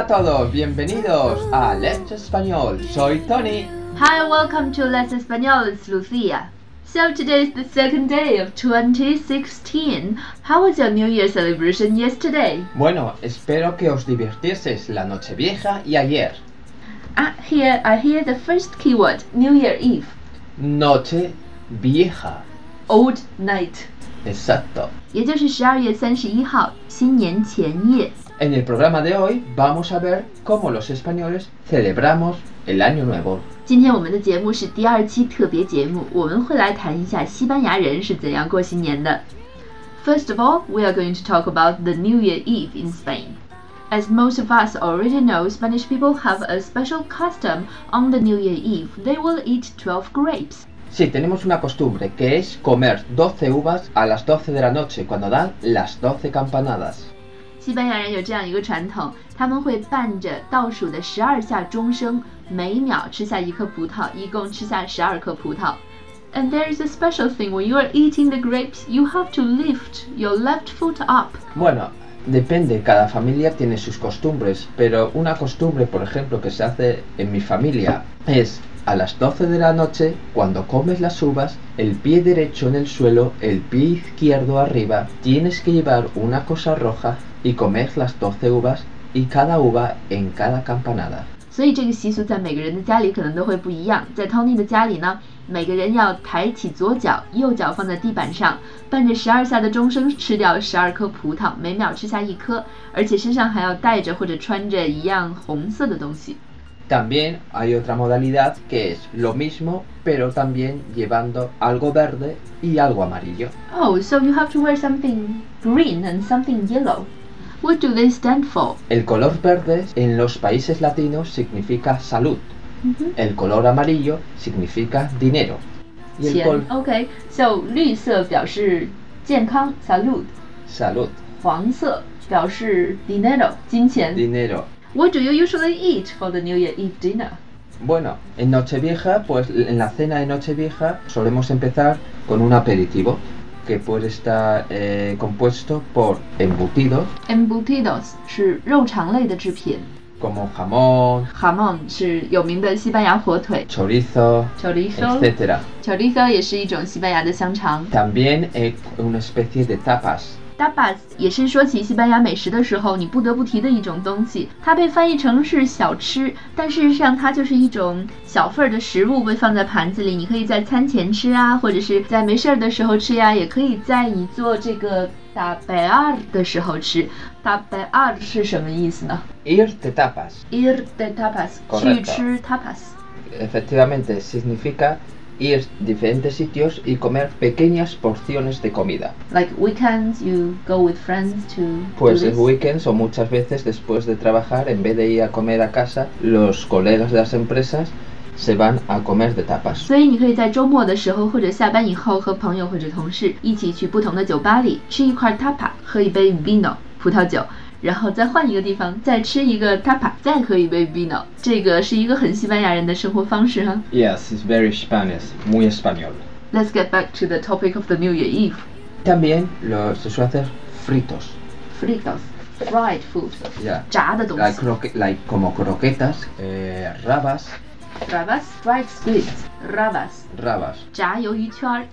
Hola a todos, bienvenidos a Let's Español. Soy Tony. Hi, welcome to Let's Español. It's Lucia. So today is the second day of 2016. How was your New Year celebration yesterday? Bueno, espero que os divirtieseis la noche vieja y ayer. Ah, here I hear the first keyword, New Year Eve. Noche vieja. Old night. Exacto. 也就是十二月三十一号，新年前夜。 En el programa de hoy vamos a ver cómo los españoles celebramos el Año Nuevo. 今天我们的节目是第二期特别节目，我们会来谈一下西班牙人是怎样过新年的。First of all, we are going to talk about the New Year Eve in Spain. As most of us already know, Spanish people have a special custom on the New Year Eve. They will eat 12 grapes. Sí, tenemos una costumbre que es comer 12 uvas a las 12 de la noche cuando dan las 12 campanadas. 西班牙人有这样一个传统，他们会伴着倒数的十二下钟声，每秒吃下一颗葡萄，一共吃下十二颗葡萄。And there is a special thing when you are eating the grapes, you have to lift your left foot up. Bueno, depende, cada familia tiene sus costumbres, pero una costumbre, por ejemplo, que se hace en mi familia es a las 12 de la noche, cuando comes las uvas, el pie derecho en el suelo, el pie izquierdo arriba, tienes que llevar una cosa roja y comer las 12 uvas y cada uva en cada campanada. 所以这个习俗在每个人的家里可能都会不一样。在 Tony 的家里呢，每个人要抬起左脚，右脚放在地板上，伴着十二下的钟声吃掉十二颗葡萄，每秒吃下一颗，而且身上还要带着或者穿着一样红色的东西。 También hay otra modalidad que es lo mismo, pero también llevando algo verde y algo amarillo. Oh, so you have to wear something green and something yellow. What do they stand for? El color verde en los países latinos significa salud. El color amarillo significa dinero. Y el 钱 col- OK，so 绿色表示健康 salud， salud, 黄色表示 dinero 金钱。 dinero. What do you usually eat for the New Year Eve dinner? Bueno, en Nochevieja, pues en la cena de Nochevieja solemos empezar con un aperitivo que puede estar eh, compuesto por embutidos Embutidos 是肉肠类的制品 como jamón, ，jamón 是有名的西班牙火腿 chorizo, ，chorizo etc. chorizo 也是一种西班牙的香肠。 También eh, una especie de tapas. Tapas 也是说起西班牙美食的时候你不得不提的一种东西，它被翻译成是小吃，但事实上它就是一种小份儿的食物被放在盘子里，你可以在餐前吃啊，或者是在没事儿的时候吃呀，也可以在你做这个打白二的时候吃。打白二是什么意思呢 Ir de tapas.？ir de tapas，去吃 tapas。Efectivamente, significa ir a diferentes sitios y comer pequeñas porciones de comida. Like weekends, you go with friends to Pues do en this? weekends o muchas veces después de trabajar, en vez de ir a comer a casa, los colegas de las empresas se van a comer de tapas. 所以你可以在周末的时候或者下班以后和朋友或者同事一起去不同的酒吧里吃一块 tapa，喝一杯 vino 葡萄酒， 然后再换一个地方再吃一个 tapa，再喝一杯 vino。这个是一个很西班牙人的生活方式哈。Yes, it's very Spanish, muy español. Let's get back to the topic of the New Year Eve. También lo, se suele hacer fritos, Fritos, fried food，Yeah. 炸的东 Like, 西。croque- like como croquetas, eh, rabas, Rabas, fried squids, rabas，rabas. 炸鱿鱼圈儿。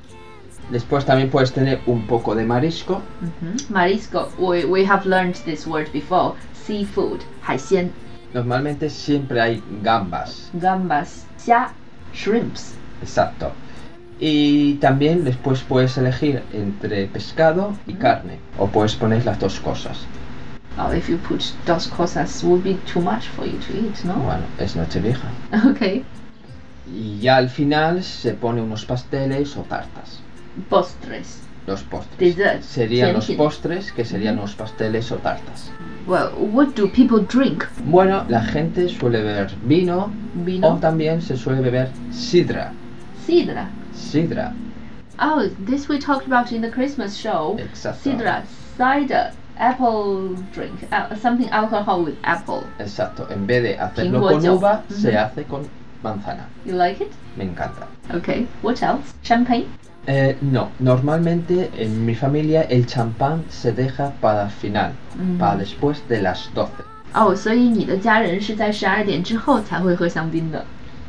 Después también puedes tener un poco de marisco. Mm -hmm. Marisco, we, we have learned this word before. Seafood, 海鲜. Normalmente siempre hay gambas. Gambas, ya, shrimps. Exacto. Y también después puedes elegir entre pescado y mm -hmm. carne. O puedes poner las dos cosas. Oh, if you put dos cosas, would be too much for you to eat, ¿no? Bueno, es noche vieja. Okay. Y ya al final se pone unos pasteles o tartas. Postres. Los postres. Dessert, Serían los postres que serían unos pasteles o tartas. Well, what do people drink? Bueno, la gente suele beber vino o Vino, también se suele beber sidra. sidra. Sidra, Oh, this we talked about in the Christmas show. exacto. Sidra, cider, apple drink, uh, something alcohol with apple. Exacto. En vez de hacerlo con uva, se hace con manzana. You like it? Me encanta. Okay. What else? Champagne. Eh, no, normalmente en mi familia el champán se deja para el final, mm. para después de las 12. Oh, so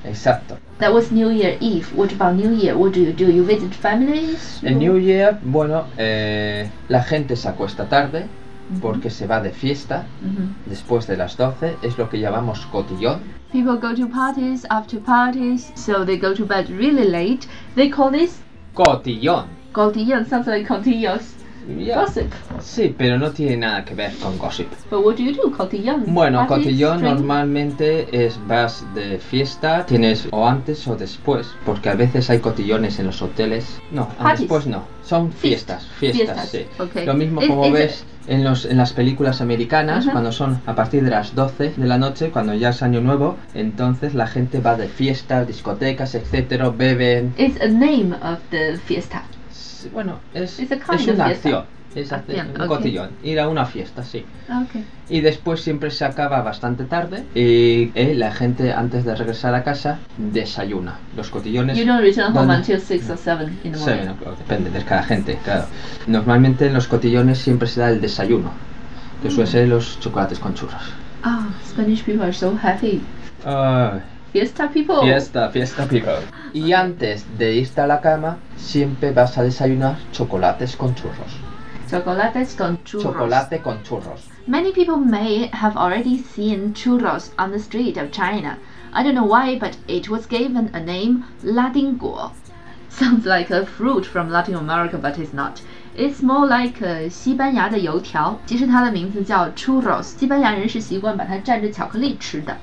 Exacto. That was New Year Eve. What about New Year? What do you do? You visit families? En New Year, bueno, eh, la gente se acuesta tarde mm-hmm. porque se va de fiesta mm-hmm. después de las 12, es lo que llamamos cotillón. People go to parties after parties, so they go to bed really late. They call this Cotillón. cotillon. Sounds like continuous Ya. gossip. Sí, pero no tiene nada que ver con gossip. But what do you do? Cotillon. Bueno, cotillón normalmente es vas de fiesta, tienes o antes o después, porque a veces hay cotillones en los hoteles. No, Parties. después no, son fiestas, fiestas, Fiestas, sí. Lo mismo como es- ves en, los, en las películas americanas, cuando son a partir de las 12 de la noche, cuando ya es año nuevo, entonces la gente va de fiestas, discotecas, etcétera, beben. It's a name of the fiesta. Sí, Bueno, es, It's a kind es una acción. Es hacer Acción, un ok. cotillón, ir a una fiesta, sí. Okay. Y después siempre se acaba bastante tarde y eh, la gente antes de regresar a casa desayuna. Los cotillones... You don't return home until six or seven in the morning. Depende de cada gente, claro. Normalmente en los cotillones siempre se da el desayuno, que Mm. suele ser los chocolates con churros. Ah, Spanish people are so happy. Ay, Fiesta people. fiesta, fiesta, people. Y antes de irte a la cama, siempre vas a desayunar chocolates con churros. Chocolates con churros. Chocolate con churros. Many people may have already seen churros on the street of China. I don't know why, but it was given a name Ladinguo. Sounds like a fruit from Latin America, but it's not. It's more like a 西班牙的油条。其实它的名字叫 churros。西班牙人是习惯把它蘸着巧克力吃的。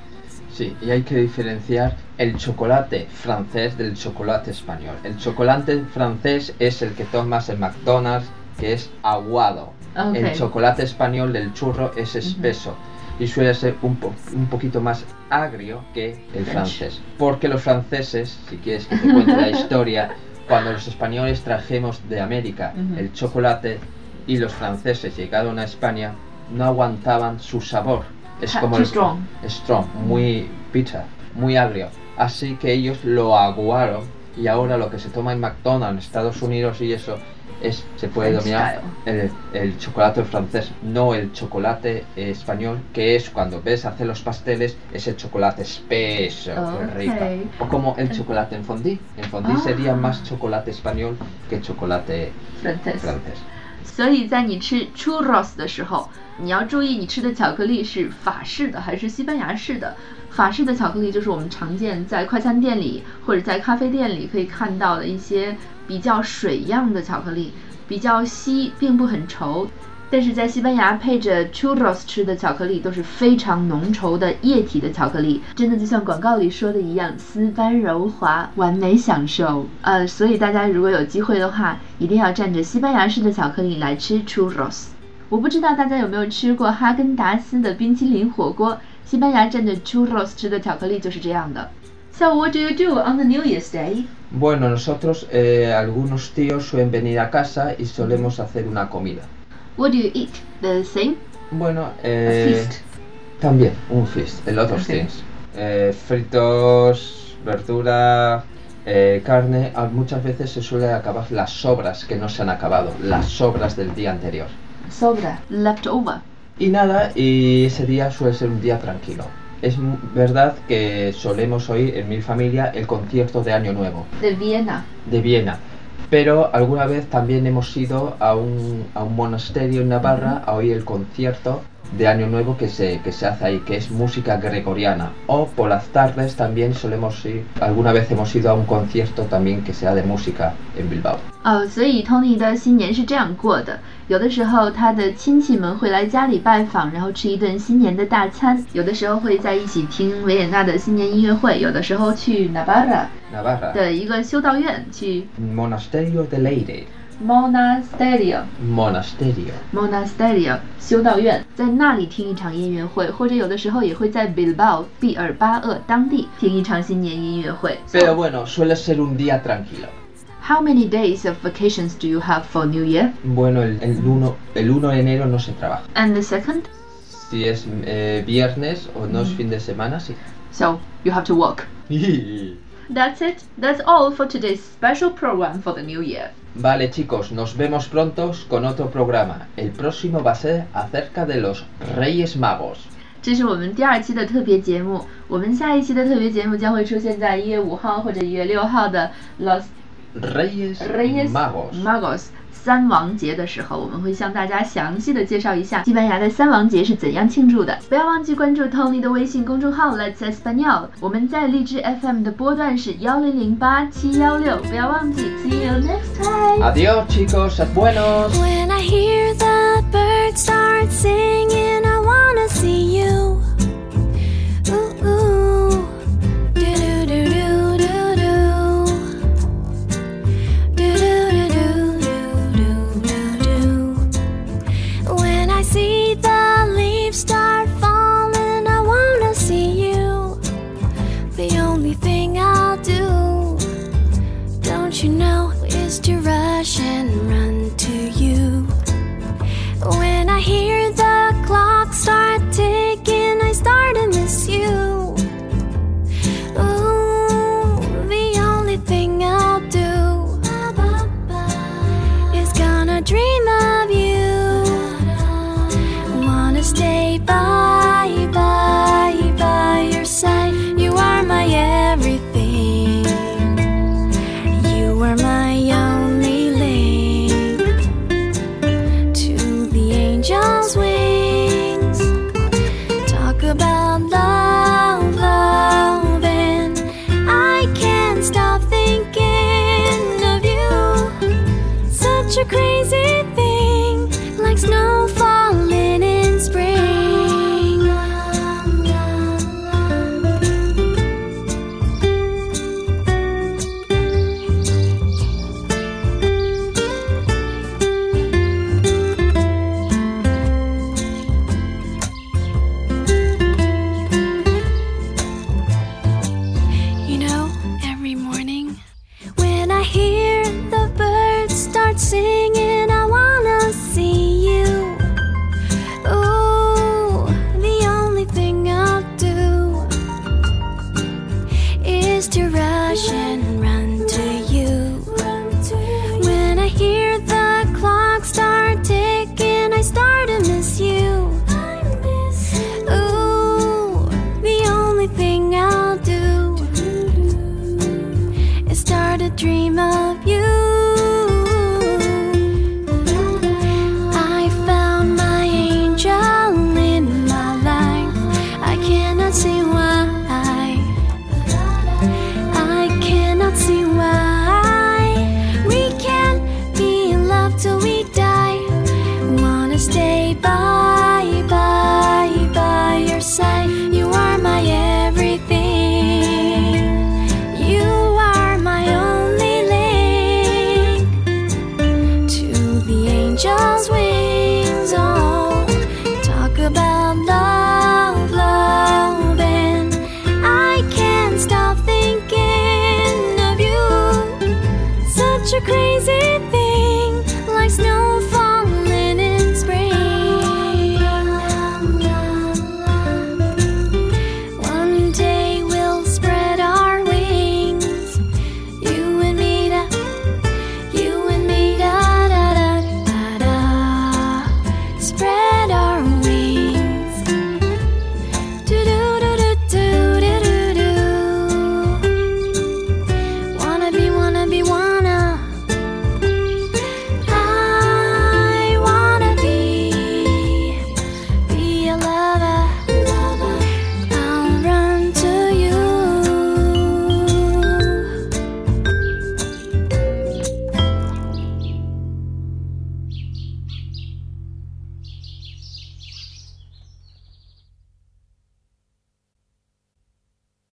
Sí, y hay que diferenciar el chocolate francés del chocolate español. El chocolate francés es el que tomas en McDonald's, que es aguado. El chocolate español del churro es espeso y suele ser un, po- un poquito más agrio que el francés. Porque los franceses, si quieres que te cuente la historia, cuando los españoles trajimos de América el chocolate y los franceses llegaron a España, no aguantaban su sabor. Es como el, strong. strong, muy bitter, muy agrio. Así que ellos lo aguaron y ahora lo que se toma en McDonald's, Estados Unidos y eso, es se puede French dominar el, el chocolate francés, no el chocolate eh, español, que es cuando ves hacer los pasteles, es el chocolate espeso, Ok. que rica. O como el chocolate en fondue. En fondue Ah. sería más chocolate español que chocolate francés。 francés. 所以在你吃 churros 的时候，你要注意你吃的巧克力是法式的还是西班牙式的。法式的巧克力就是我们常见在快餐店里或者在咖啡店里可以看到的一些 比较水样的巧克力，比较稀，并不很稠。但是在西班牙配着 churros 吃的巧克力都是非常浓稠的液体的巧克力，真的就像广告里说的一样，丝般柔滑，完美享受。呃，所以大家如果有机会的话，一定要蘸着西班牙式的巧克力来吃 churros。我不知道大家有没有吃过哈根达斯的冰淇淋火锅，西班牙蘸着 churros 吃的巧克力就是这样的。So what do you do on the New Year's Day? Bueno, nosotros, eh, algunos tíos suelen venir a casa y solemos hacer una comida. What do you eat? The same? Bueno, A eh, feast. también un feast, el otros Ok. things. Eh, fritos, verdura, eh, carne. ah, Muchas veces se suele acabar las sobras que no se han acabado, las sobras del día anterior. Sobra. Leftover. Y nada, y ese día suele ser un día tranquilo. Es verdad que solemos oír en mi familia el concierto de Año Nuevo De Viena. de Viena. Pero alguna vez también hemos ido a un, a un monasterio en Navarra a oír el concierto de Año Nuevo que se, que se hace ahí, que es música gregoriana. O por las tardes también solemos ir, alguna vez hemos ido a un concierto también que sea de música en Bilbao. 哦，有的时候他的亲戚们会来家里拜访，然后吃一顿新年的大餐；有的时候会在一起听维也纳的新年音乐会；有的时候去 Navarra Navarra. 的一个修道院去 Monasterio de Leire. Monasterio。Monasterio. Monasterio 修道院，在那里听一场音乐会，或者有的时候也会在 Bilbao 毕尔巴鄂当地听一场新年音乐会。Pero bueno, suele ser un día tranquilo. How many days of vacations do you have for New Year? Bueno, el, el 1, el 1 de enero no se trabaja. And the second? Si es eh, viernes o no es mm. fin de semana, sí. So, you have to work. That's it. That's all for today's special program for the new year. Vale chicos, nos vemos pronto con otro programa. El próximo va a ser acerca de los Reyes Magos. 这是我们第二期的特别节目。我们下一期的特别节目将会出现在一月五号或者一月六号的 Los Reyes, Reyes Magos. Magos 三王节的时候，我们会向大家详细的介绍一下西班牙的三王节是怎样庆祝的。不要忘记关注 Tony 的微信公众号 Let's Español，我们在荔枝 FM 的波段是幺零零八七幺六。不要忘记，See you next time. Adiós, chicos, buenos. When